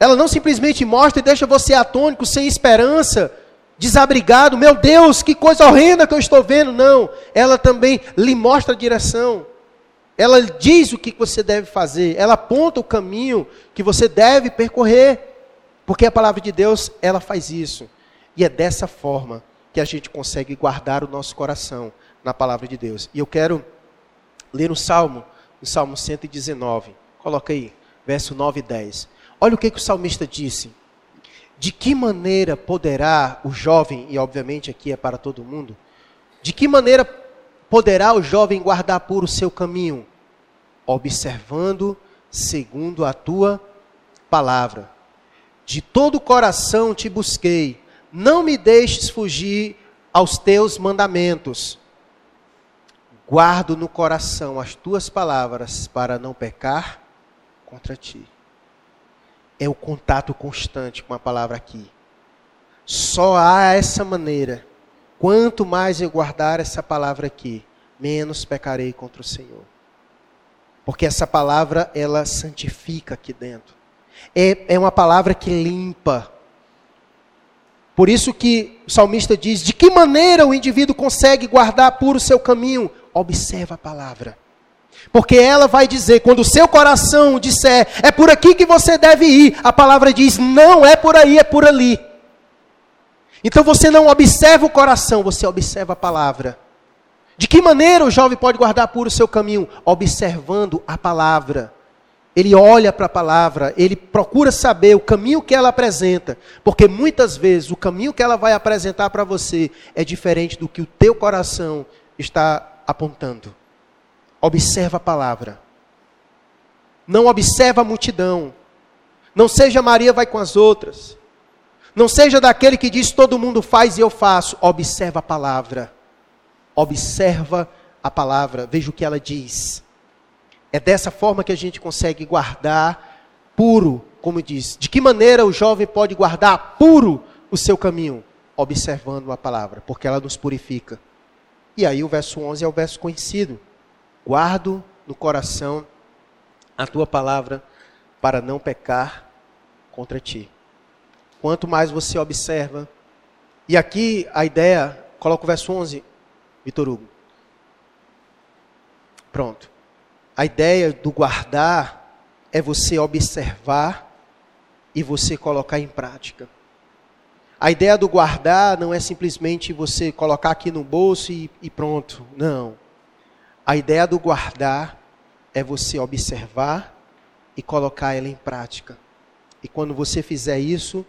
Speaker 1: Ela não simplesmente mostra e deixa você atônico, sem esperança desabrigado, meu Deus, que coisa horrenda que eu estou vendo. Não, ela também lhe mostra a direção. Ela diz o que você deve fazer, ela aponta o caminho que você deve percorrer. Porque a palavra de Deus, ela faz isso. E é dessa forma que a gente consegue guardar o nosso coração na palavra de Deus. E eu quero ler um salmo, o Salmo 119. Coloca aí, verso 9 e 10. Olha o que, que o salmista disse. De que maneira poderá o jovem, e obviamente aqui é para todo mundo, de que maneira poderá o jovem guardar puro o seu caminho? Observando segundo a tua palavra. De todo o coração te busquei, não me deixes fugir aos teus mandamentos. Guardo no coração as tuas palavras para não pecar contra ti é o contato constante com a palavra aqui. Só há essa maneira. Quanto mais eu guardar essa palavra aqui, menos pecarei contra o Senhor. Porque essa palavra, ela santifica aqui dentro. É, é uma palavra que limpa. Por isso que o salmista diz: de que maneira o indivíduo consegue guardar puro o seu caminho? Observa a palavra. Porque ela vai dizer, quando o seu coração disser, é por aqui que você deve ir, a palavra diz, não é por aí, é por ali. Então você não observa o coração, você observa a palavra. De que maneira o jovem pode guardar puro o seu caminho? Observando a palavra. Ele olha para a palavra, ele procura saber o caminho que ela apresenta, porque muitas vezes o caminho que ela vai apresentar para você é diferente do que o teu coração está apontando. Observa a palavra. Não observa a multidão. Não seja Maria vai com as outras. Não seja daquele que diz todo mundo faz e eu faço. Observa a palavra. Observa a palavra. Veja o que ela diz. É dessa forma que a gente consegue guardar puro, como diz. De que maneira o jovem pode guardar puro o seu caminho? Observando a palavra, porque ela nos purifica. E aí o verso 11 é o verso conhecido. Guardo no coração a tua palavra para não pecar contra ti. Quanto mais você observa, e aqui a ideia, coloca o verso 11, Vitor Hugo. Pronto. A ideia do guardar é você observar e você colocar em prática. A ideia do guardar não é simplesmente você colocar aqui no bolso e, e pronto. Não. A ideia do guardar é você observar e colocar ela em prática. E quando você fizer isso,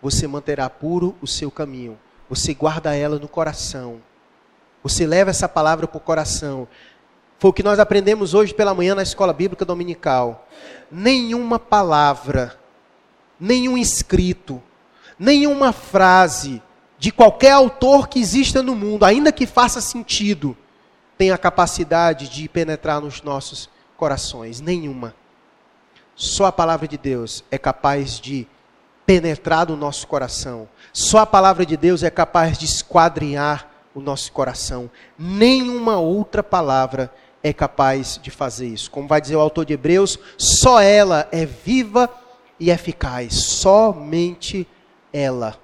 Speaker 1: você manterá puro o seu caminho. Você guarda ela no coração. Você leva essa palavra para o coração. Foi o que nós aprendemos hoje pela manhã na escola bíblica dominical. Nenhuma palavra, nenhum escrito, nenhuma frase de qualquer autor que exista no mundo, ainda que faça sentido, tem a capacidade de penetrar nos nossos corações. Nenhuma. Só a palavra de Deus é capaz de penetrar no nosso coração. Só a palavra de Deus é capaz de esquadrinhar o nosso coração. Nenhuma outra palavra é capaz de fazer isso. Como vai dizer o autor de Hebreus, só ela é viva e eficaz, somente ela.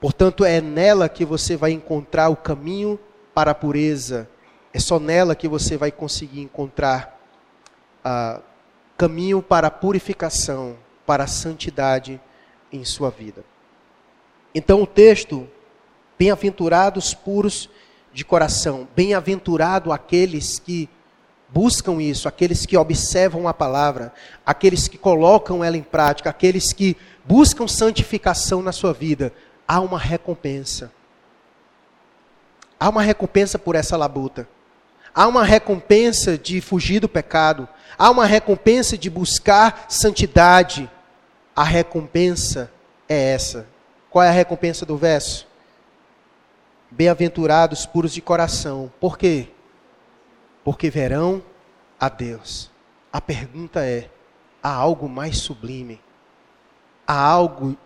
Speaker 1: Portanto, é nela que você vai encontrar o caminho para a pureza. É só nela que você vai conseguir encontrar uh, caminho para a purificação, para a santidade em sua vida. Então, o texto, bem-aventurados puros de coração, bem-aventurado aqueles que buscam isso, aqueles que observam a palavra, aqueles que colocam ela em prática, aqueles que buscam santificação na sua vida, há uma recompensa. Há uma recompensa por essa labuta. Há uma recompensa de fugir do pecado. Há uma recompensa de buscar santidade. A recompensa é essa. Qual é a recompensa do verso? Bem-aventurados puros de coração. Por quê? Porque verão a Deus. A pergunta é: há algo mais sublime? Há algo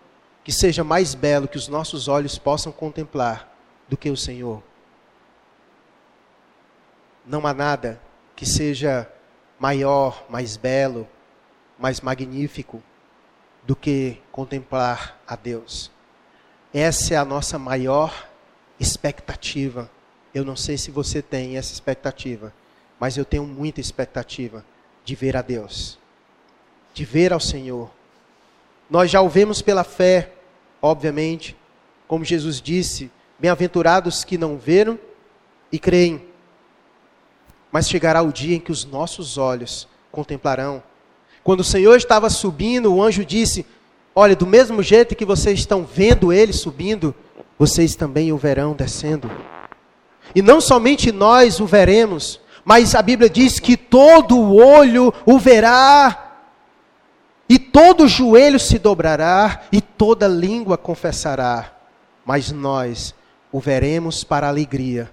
Speaker 1: que seja mais belo que os nossos olhos possam contemplar do que o Senhor? Não há nada que seja maior, mais belo, mais magnífico do que contemplar a Deus. Essa é a nossa maior expectativa. Eu não sei se você tem essa expectativa, mas eu tenho muita expectativa de ver a Deus, de ver ao Senhor. Nós já o vemos pela fé, obviamente, como Jesus disse: bem-aventurados que não veram e creem. Mas chegará o dia em que os nossos olhos contemplarão. Quando o Senhor estava subindo, o anjo disse: Olha, do mesmo jeito que vocês estão vendo ele subindo, vocês também o verão descendo. E não somente nós o veremos, mas a Bíblia diz que todo olho o verá, e todo joelho se dobrará, e toda língua confessará. Mas nós o veremos para alegria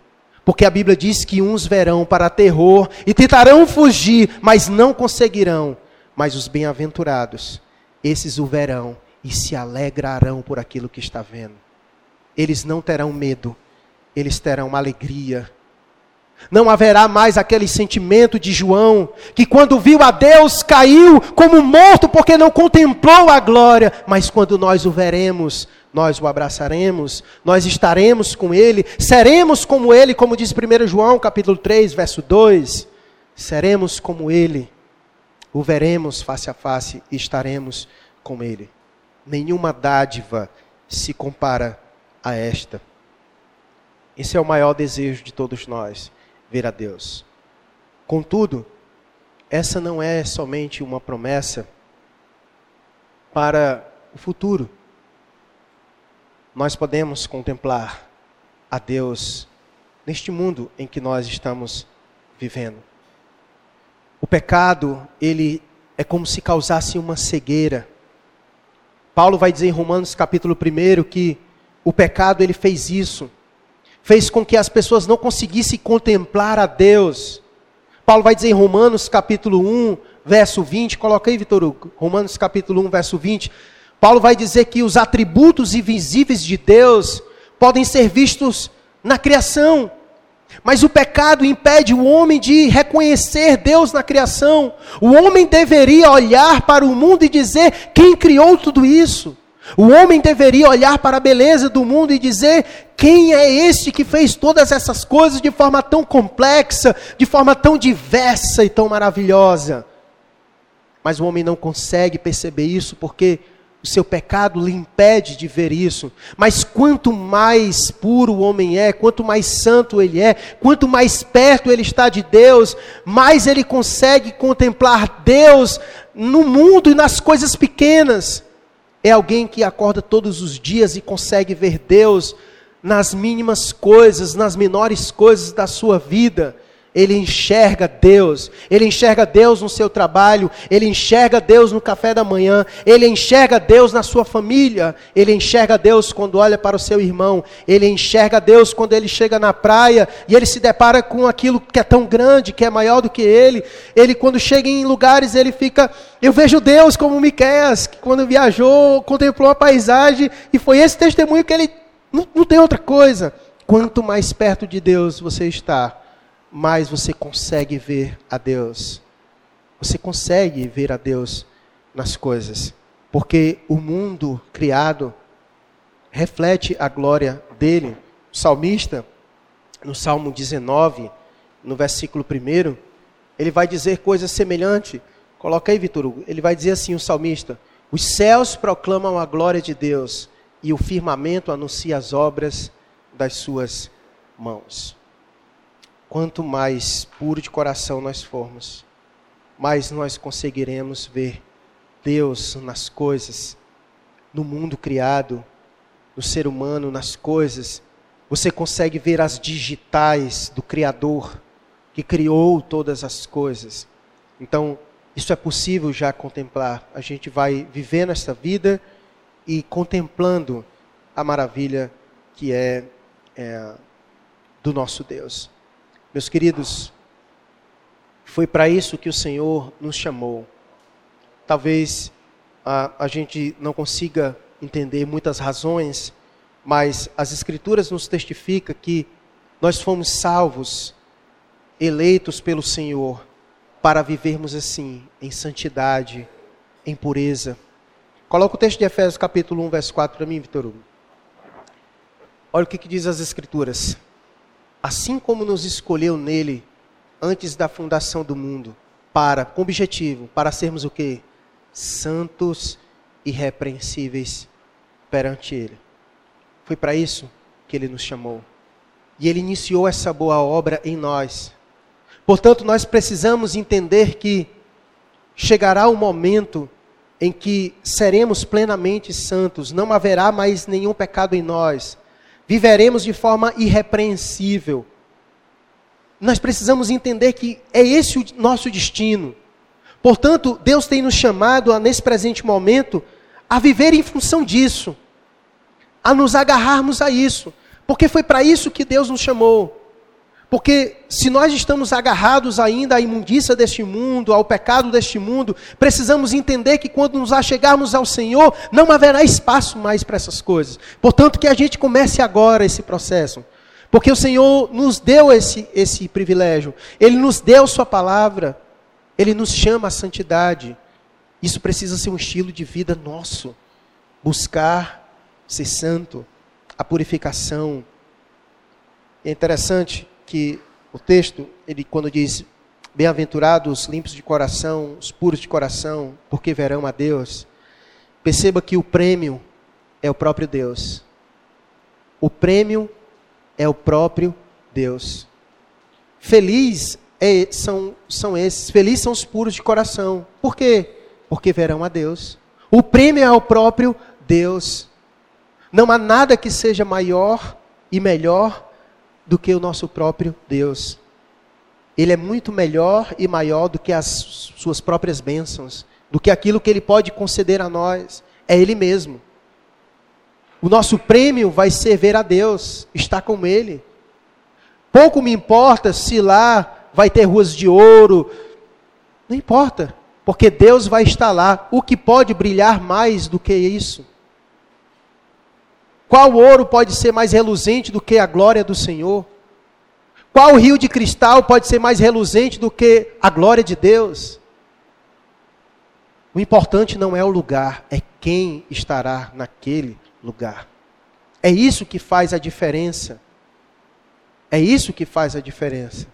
Speaker 1: porque a Bíblia diz que uns verão para terror e tentarão fugir, mas não conseguirão. Mas os bem-aventurados, esses o verão e se alegrarão por aquilo que está vendo. Eles não terão medo, eles terão alegria. Não haverá mais aquele sentimento de João, que quando viu a Deus caiu como morto porque não contemplou a glória, mas quando nós o veremos, nós o abraçaremos, nós estaremos com ele, seremos como ele, como diz 1 João capítulo 3, verso 2, seremos como ele, o veremos face a face e estaremos com ele. Nenhuma dádiva se compara a esta. Esse é o maior desejo de todos nós, ver a Deus. Contudo, essa não é somente uma promessa para o futuro nós podemos contemplar a Deus neste mundo em que nós estamos vivendo. O pecado, ele é como se causasse uma cegueira. Paulo vai dizer em Romanos capítulo 1 que o pecado ele fez isso. Fez com que as pessoas não conseguissem contemplar a Deus. Paulo vai dizer em Romanos capítulo 1, verso 20, coloca aí, Vitor Hugo, Romanos capítulo 1, verso 20, Paulo vai dizer que os atributos invisíveis de Deus podem ser vistos na criação. Mas o pecado impede o homem de reconhecer Deus na criação. O homem deveria olhar para o mundo e dizer: quem criou tudo isso? O homem deveria olhar para a beleza do mundo e dizer: quem é este que fez todas essas coisas de forma tão complexa, de forma tão diversa e tão maravilhosa? Mas o homem não consegue perceber isso porque o seu pecado lhe impede de ver isso. Mas quanto mais puro o homem é, quanto mais santo ele é, quanto mais perto ele está de Deus, mais ele consegue contemplar Deus no mundo e nas coisas pequenas. É alguém que acorda todos os dias e consegue ver Deus nas mínimas coisas, nas menores coisas da sua vida ele enxerga Deus, ele enxerga Deus no seu trabalho, ele enxerga Deus no café da manhã, ele enxerga Deus na sua família, ele enxerga Deus quando olha para o seu irmão, ele enxerga Deus quando ele chega na praia e ele se depara com aquilo que é tão grande, que é maior do que ele. Ele quando chega em lugares, ele fica, eu vejo Deus como Miqueias, que quando viajou, contemplou a paisagem e foi esse testemunho que ele não, não tem outra coisa. Quanto mais perto de Deus você está, mais você consegue ver a Deus. Você consegue ver a Deus nas coisas. Porque o mundo criado reflete a glória dele. O salmista, no Salmo 19, no versículo 1, ele vai dizer coisas semelhantes. Coloca aí, Vitor Hugo. Ele vai dizer assim: o salmista: Os céus proclamam a glória de Deus, e o firmamento anuncia as obras das suas mãos. Quanto mais puro de coração nós formos, mais nós conseguiremos ver Deus nas coisas, no mundo criado, no ser humano, nas coisas. Você consegue ver as digitais do Criador que criou todas as coisas. Então, isso é possível já contemplar. A gente vai viver nesta vida e contemplando a maravilha que é, é do nosso Deus. Meus queridos, foi para isso que o Senhor nos chamou. Talvez a, a gente não consiga entender muitas razões, mas as Escrituras nos testificam que nós fomos salvos eleitos pelo Senhor para vivermos assim, em santidade, em pureza. Coloca o texto de Efésios capítulo 1, verso 4 para mim, Vitor Hugo. Olha o que, que diz as Escrituras. Assim como nos escolheu nele antes da fundação do mundo, para, com objetivo, para sermos o quê? Santos e irrepreensíveis perante ele. Foi para isso que ele nos chamou. E ele iniciou essa boa obra em nós Portanto, nós precisamos entender que chegará o momento em que seremos plenamente santos, não haverá mais nenhum pecado em nós, viveremos de forma irrepreensível. Nós precisamos entender que é esse o nosso destino. Portanto, Deus tem nos chamado, a, nesse presente momento, a viver em função disso, a nos agarrarmos a isso, porque foi para isso que Deus nos chamou. Porque se nós estamos agarrados ainda à imundícia deste mundo, ao pecado deste mundo, precisamos entender que quando nos achegarmos ao Senhor, não haverá espaço mais para essas coisas. Portanto, que a gente comece agora esse processo. Porque o Senhor nos deu esse, esse privilégio, Ele nos deu Sua palavra, Ele nos chama à santidade. Isso precisa ser um estilo de vida nosso. Buscar ser santo, a purificação. É interessante que o texto, ele quando diz bem-aventurados os limpos de coração, os puros de coração, porque verão a Deus, perceba que o prêmio é o próprio Deus. O prêmio é o próprio Deus. Feliz é, são, são esses, felizes são os puros de coração. Por quê? Porque verão a Deus. O prêmio é o próprio Deus. Não há nada que seja maior e melhor do que o nosso próprio Deus. Ele é muito melhor e maior do que as suas próprias bênçãos, do que aquilo que ele pode conceder a nós. É ele mesmo. O nosso prêmio vai ser ver a Deus, estar com ele. Pouco me importa se lá vai ter ruas de ouro. Não importa, porque Deus vai estar lá. O que pode brilhar mais do que isso? Qual ouro pode ser mais reluzente do que a glória do Senhor? Qual rio de cristal pode ser mais reluzente do que a glória de Deus? O importante não é o lugar, é quem estará naquele lugar. É isso que faz a diferença. É isso que faz a diferença.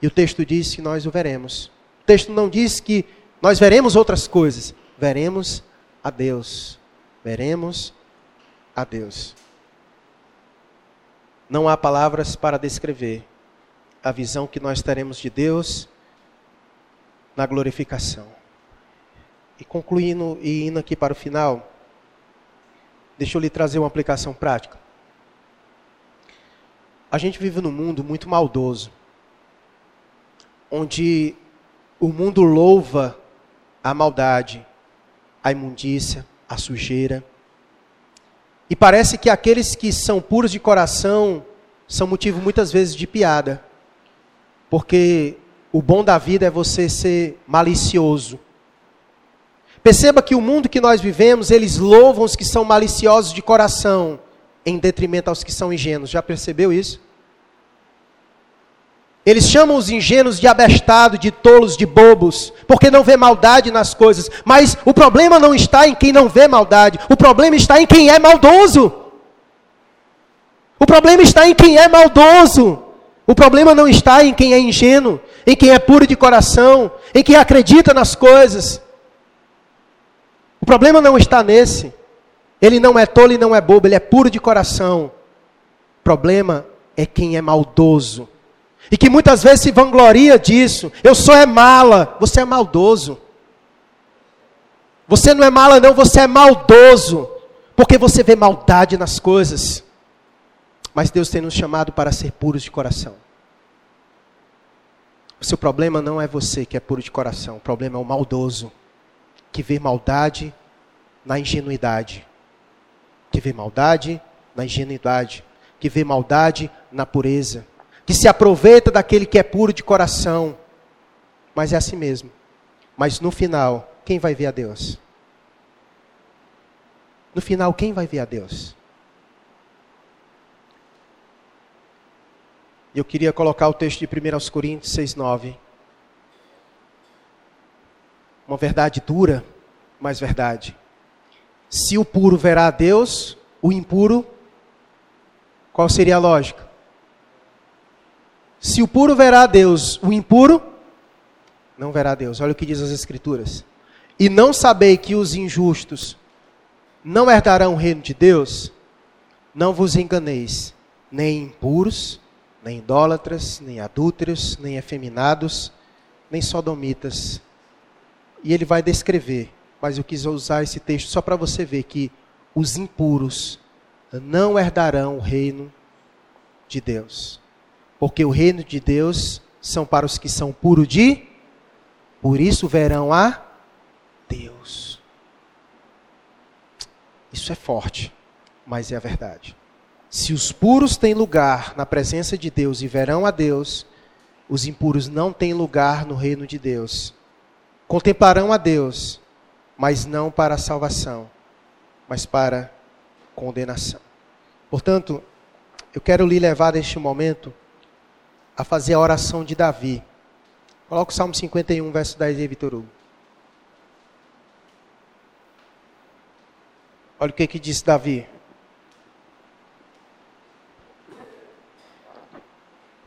Speaker 1: E o texto diz que nós o veremos. O texto não diz que nós veremos outras coisas. Veremos a Deus. Veremos a Deus. Não há palavras para descrever a visão que nós teremos de Deus na glorificação. E concluindo e indo aqui para o final, deixa eu lhe trazer uma aplicação prática. A gente vive num mundo muito maldoso, onde o mundo louva a maldade, a imundícia, a sujeira, e parece que aqueles que são puros de coração são motivo muitas vezes de piada. Porque o bom da vida é você ser malicioso. Perceba que o mundo que nós vivemos, eles louvam os que são maliciosos de coração. em detrimento aos que são ingênuos. Já percebeu isso? Eles chamam os ingênuos de abestado, de tolos, de bobos, porque não vê maldade nas coisas. Mas o problema não está em quem não vê maldade, o problema está em quem é maldoso. O problema está em quem é maldoso. O problema não está em quem é ingênuo, em quem é puro de coração, em quem acredita nas coisas. O problema não está nesse. Ele não é tolo e não é bobo, ele é puro de coração. O problema é quem é maldoso e que muitas vezes se vangloria disso. Eu sou é mala, você é maldoso. Você não é mala, não, você é maldoso. Porque você vê maldade nas coisas. Mas Deus tem nos chamado para ser puros de coração. O seu problema não é você que é puro de coração, o problema é o maldoso, que vê maldade na ingenuidade, que vê maldade na ingenuidade, que vê maldade na pureza, que se aproveita daquele que é puro de coração. Mas é assim mesmo. Mas no final, quem vai ver a Deus? No final, quem vai ver a Deus? Eu queria colocar o texto de 1 Coríntios 6,9. Uma verdade dura, mas verdade. Se o puro verá a Deus, o impuro, qual seria a lógica? Se o puro verá a Deus, o impuro não verá a Deus. Olha o que diz as Escrituras. E não sabei que os injustos não herdarão o reino de Deus? Não vos enganeis, nem impuros, nem idólatras, nem adúlteros, nem efeminados, nem sodomitas. E ele vai descrever, mas eu quis usar esse texto só para você ver que os impuros não herdarão o reino de Deus. Porque o reino de Deus são para os que são puros de, por isso verão a Deus. Isso é forte, mas é a verdade. Se os puros têm lugar na presença de Deus e verão a Deus, os impuros não têm lugar no reino de Deus. Contemplarão a Deus, mas não para a salvação, mas para condenação. Portanto, eu quero lhe levar neste momento a fazer a oração de Davi. Coloca o Salmo 51, verso 10 aí, Vitor Hugo. Olha o que, que disse Davi.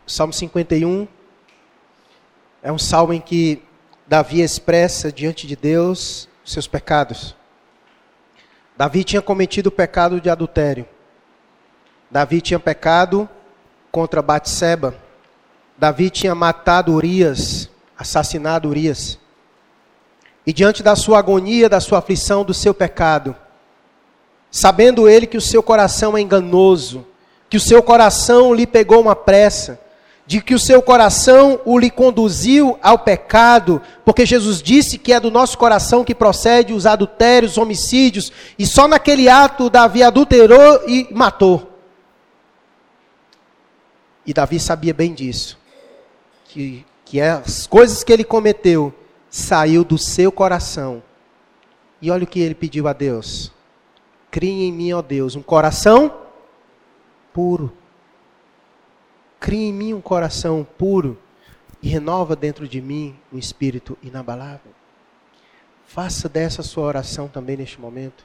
Speaker 1: Salmo 51 é um salmo em que Davi expressa diante de Deus seus pecados. Davi tinha cometido o pecado de adultério. Davi tinha pecado contra Batseba. Davi tinha matado Urias, assassinado Urias. E diante da sua agonia, da sua aflição, do seu pecado, sabendo ele que o seu coração é enganoso, que o seu coração lhe pegou uma pressa, de que o seu coração o lhe conduziu ao pecado, porque Jesus disse que é do nosso coração que procede os adultérios, os homicídios, e só naquele ato Davi adulterou e matou. E Davi sabia bem disso que, que é as coisas que ele cometeu saiu do seu coração. E olha o que ele pediu a Deus: Crie em mim, ó Deus, um coração puro. Crie em mim um coração puro e renova dentro de mim um espírito inabalável. Faça dessa sua oração também neste momento.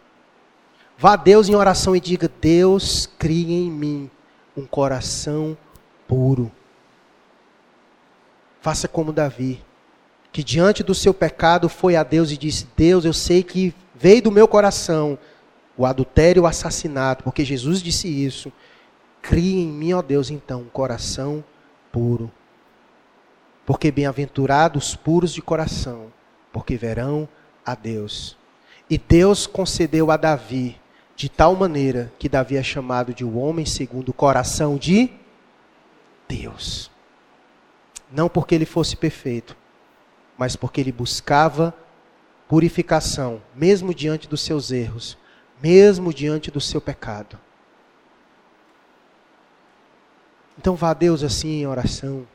Speaker 1: Vá a Deus em oração e diga: Deus, crie em mim um coração puro. Faça como Davi, que diante do seu pecado foi a Deus e disse: Deus, eu sei que veio do meu coração o adultério e o assassinato, porque Jesus disse isso. Crie em mim, ó Deus, então, um coração puro. Porque bem-aventurados puros de coração, porque verão a Deus. E Deus concedeu a Davi de tal maneira que Davi é chamado de o um homem segundo o coração de Deus. Não porque ele fosse perfeito, mas porque ele buscava purificação, mesmo diante dos seus erros, mesmo diante do seu pecado. Então vá a Deus assim em oração.